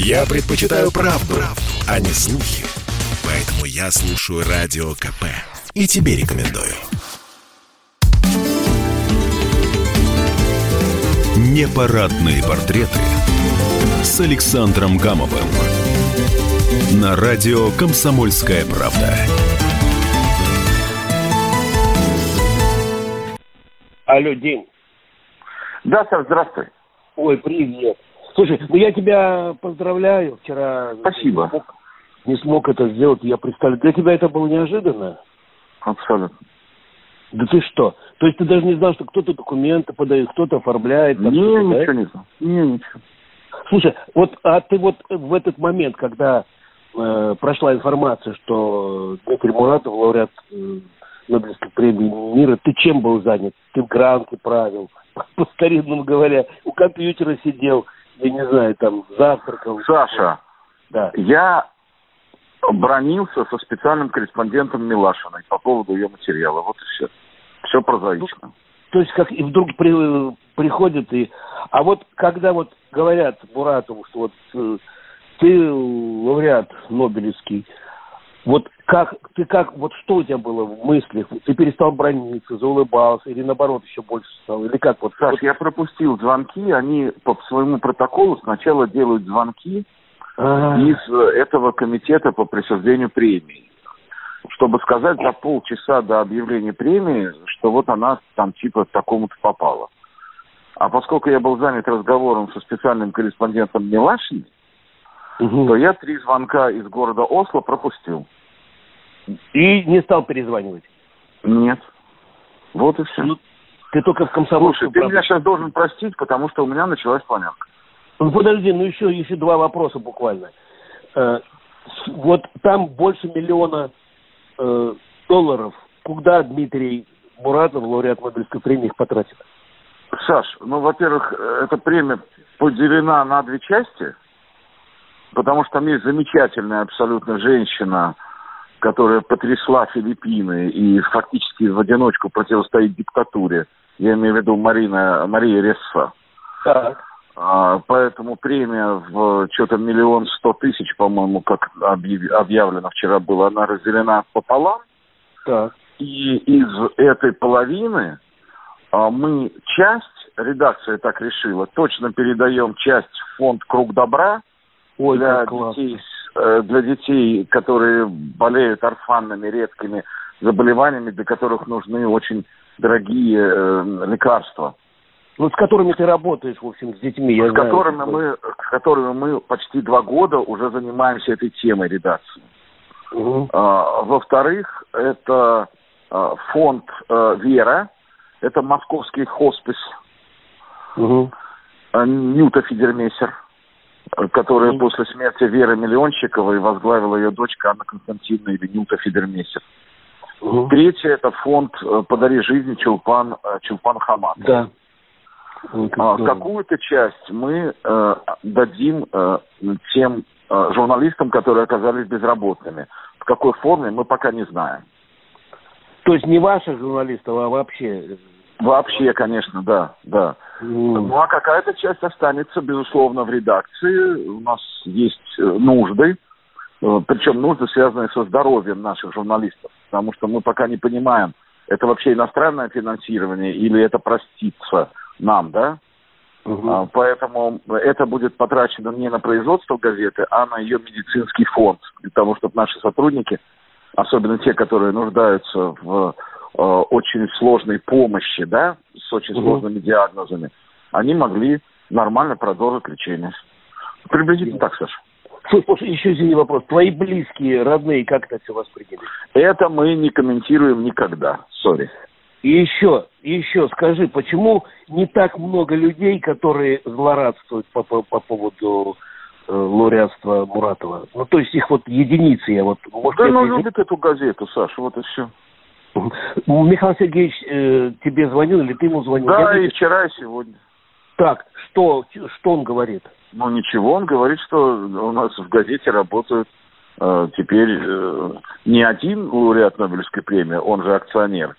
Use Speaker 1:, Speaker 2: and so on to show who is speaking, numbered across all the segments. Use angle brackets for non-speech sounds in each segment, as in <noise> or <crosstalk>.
Speaker 1: Я предпочитаю правду, правду, а не слухи. Поэтому я слушаю Радио КП. И тебе рекомендую. Непарадные портреты с Александром Гамовым. На радио «Комсомольская правда».
Speaker 2: Алло, День.
Speaker 3: Да, сэр, здравствуй.
Speaker 2: Ой, привет. Слушай, ну я тебя поздравляю. Вчера
Speaker 3: Спасибо.
Speaker 2: Не смог, не смог это сделать, я представляю. Для тебя это было неожиданно?
Speaker 3: Абсолютно.
Speaker 2: Да ты что? То есть ты даже не знал, что кто-то документы подает, кто-то оформляет?
Speaker 3: Не,
Speaker 2: что-то, да?
Speaker 3: ничего не знал. Не, ничего.
Speaker 2: Слушай, вот а ты вот в этот момент, когда э, прошла информация, что Дмитрий Муратов, лауреат э, Нобелевской премии мира, ты чем был занят? Ты гранты правил, <laughs> по-старинному говоря, у компьютера сидел, я не знаю, там завтракал.
Speaker 3: Саша,
Speaker 2: Да.
Speaker 3: я бронился со специальным корреспондентом Милашиной по поводу ее материала. Вот и все. Все прозаично.
Speaker 2: То есть как и вдруг при- приходит и... А вот когда вот говорят Буратову, что вот э, ты лауреат Нобелевский, вот как ты как вот что у тебя было в мыслях? Ты перестал брониться, заулыбался или наоборот еще больше стал? Или как вот?
Speaker 3: Саш,
Speaker 2: вот-
Speaker 3: я пропустил звонки. Они по своему протоколу сначала делают звонки
Speaker 2: А,
Speaker 3: из э, этого комитета по присуждению премии. Чтобы сказать за полчаса до объявления премии, что вот она там типа такому-то попала. А поскольку я был занят разговором со специальным корреспондентом Милашиной,
Speaker 2: мгм.
Speaker 3: то я три звонка из города Осло пропустил.
Speaker 2: И не стал перезванивать.
Speaker 3: Нет. Вот и все.
Speaker 2: Ну, Ты только в
Speaker 3: Слушай,
Speaker 2: комсомольскую
Speaker 3: ты
Speaker 2: правду.
Speaker 3: меня сейчас должен простить, потому что у меня началась планерка.
Speaker 2: Ну подожди, ну еще, еще два вопроса буквально. Э, вот там больше миллиона э, долларов. Куда Дмитрий Буратов, лауреат Нобелевской премии, их потратил?
Speaker 3: Саш, ну, во-первых, э, эта премия поделена на две части, потому что там есть замечательная абсолютно женщина, которая потрясла Филиппины и фактически в одиночку противостоит диктатуре. Я имею в виду Марина, Мария Ресса.
Speaker 2: Так.
Speaker 3: А, Поэтому премия в что-то миллион сто тысяч, по-моему, как объяв- объявлено вчера было, она разделена пополам.
Speaker 2: Так.
Speaker 3: И из этой половины а, мы часть, редакция так решила, точно передаем часть в фонд «Круг добра»
Speaker 2: Ой,
Speaker 3: для детей, с- для детей, которые болеют орфанными редкими заболеваниями, для которых нужны очень дорогие э, лекарства.
Speaker 2: Ну, с которыми ты работаешь, в общем, с детьми, я
Speaker 3: с
Speaker 2: знаю.
Speaker 3: которыми мы, с которыми мы почти два года уже занимаемся этой темой редакции.
Speaker 2: Мгм.
Speaker 3: А, Во-вторых, это а, фонд э, «Вера», это московский хоспис
Speaker 2: Мгм.
Speaker 3: э, Нюта Фидермессер, которая
Speaker 2: Мгм.
Speaker 3: после смерти Веры Миллионщиковой возглавила ее дочка Анна Константиновна или Нюта Фидермессер.
Speaker 2: Мгм.
Speaker 3: Третье – это фонд э, «Подари жизнь» Чулпан, э, Чулпан Хамат.
Speaker 2: Да.
Speaker 3: А. Какую-то часть мы э, дадим э, тем э, журналистам, которые оказались безработными. В какой форме мы пока не знаем.
Speaker 2: То есть не ваших журналистов, а вообще.
Speaker 3: Вообще, конечно, да, да. Ну а какая-то часть останется, безусловно, в редакции. У нас есть э, нужды, э, причем нужды, связанные со здоровьем наших журналистов, потому что мы пока не понимаем, это вообще иностранное финансирование или это простится нам, да? А, Поэтому это будет потрачено не на производство газеты, а на ее медицинский фонд, для того, чтобы наши сотрудники, особенно те, которые нуждаются в э, очень сложной помощи, да, с очень
Speaker 2: Мгм.
Speaker 3: сложными диагнозами, они могли нормально продолжить лечение. Приблизительно так, Саша.
Speaker 2: Слушай, еще извини вопрос. Твои близкие, родные, как это все восприняли?
Speaker 3: Это мы не комментируем никогда. Сори.
Speaker 2: И еще, и еще скажи, почему не так много людей, которые злорадствуют по, по, по поводу э, лауреатства Муратова? Ну, то есть их вот единицы, я вот... Может,
Speaker 3: Да, ну, любит эту газету, Саша, вот и все.
Speaker 2: Мгм. Михаил Сергеевич э, тебе звонил или ты ему звонил?
Speaker 3: Да,
Speaker 2: Я
Speaker 3: и вчера, и сегодня.
Speaker 2: Так, что, что он говорит?
Speaker 3: Ну ничего, он говорит, что у нас в газете работают э, теперь э, не один лауреат Нобелевской премии, он же акционер.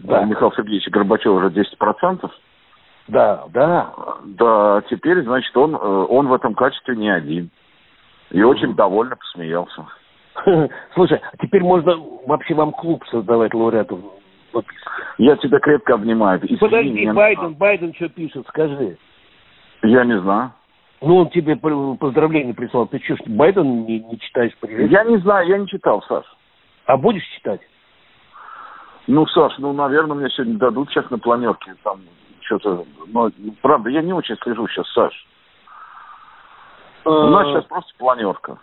Speaker 2: Да.
Speaker 3: У Михаила Сергеевича Горбачева уже 10%.
Speaker 2: Да, да.
Speaker 3: Да, теперь, значит, он, э, он в этом качестве не один. И очень довольно посмеялся. <laughs>
Speaker 2: Слушай, а теперь можно вообще вам клуб создавать лауреатов
Speaker 3: Я тебя крепко обнимаю.
Speaker 2: Извини, Подожди, Байден, нужно. Байден что пишет, скажи.
Speaker 3: Я не знаю.
Speaker 2: Ну, он тебе поздравления прислал. Ты что, Байден не, не читаешь привет?
Speaker 3: Я не знаю, я не читал, Саш.
Speaker 2: А будешь читать?
Speaker 3: Ну, Саш, ну, наверное, мне сегодня дадут сейчас на планерке. Там что-то... Но, правда, я не очень слежу сейчас, Саш. У нас сейчас просто планерка.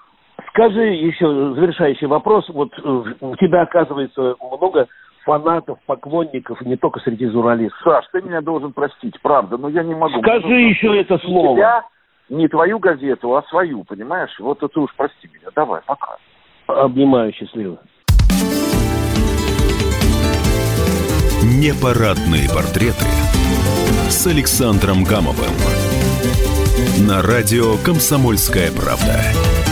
Speaker 2: Скажи еще завершающий вопрос. Вот э, у тебя, оказывается, много фанатов, поклонников, не только среди журналистов.
Speaker 3: Саш, ты меня должен простить, правда, но я не могу.
Speaker 2: Скажи
Speaker 3: ну,
Speaker 2: еще это слово.
Speaker 3: Тебя, не твою газету, а свою, понимаешь? Вот это уж прости меня. Давай, пока.
Speaker 2: Обнимаю, счастливо.
Speaker 1: Непарадные портреты с Александром Гамовым на радио «Комсомольская правда».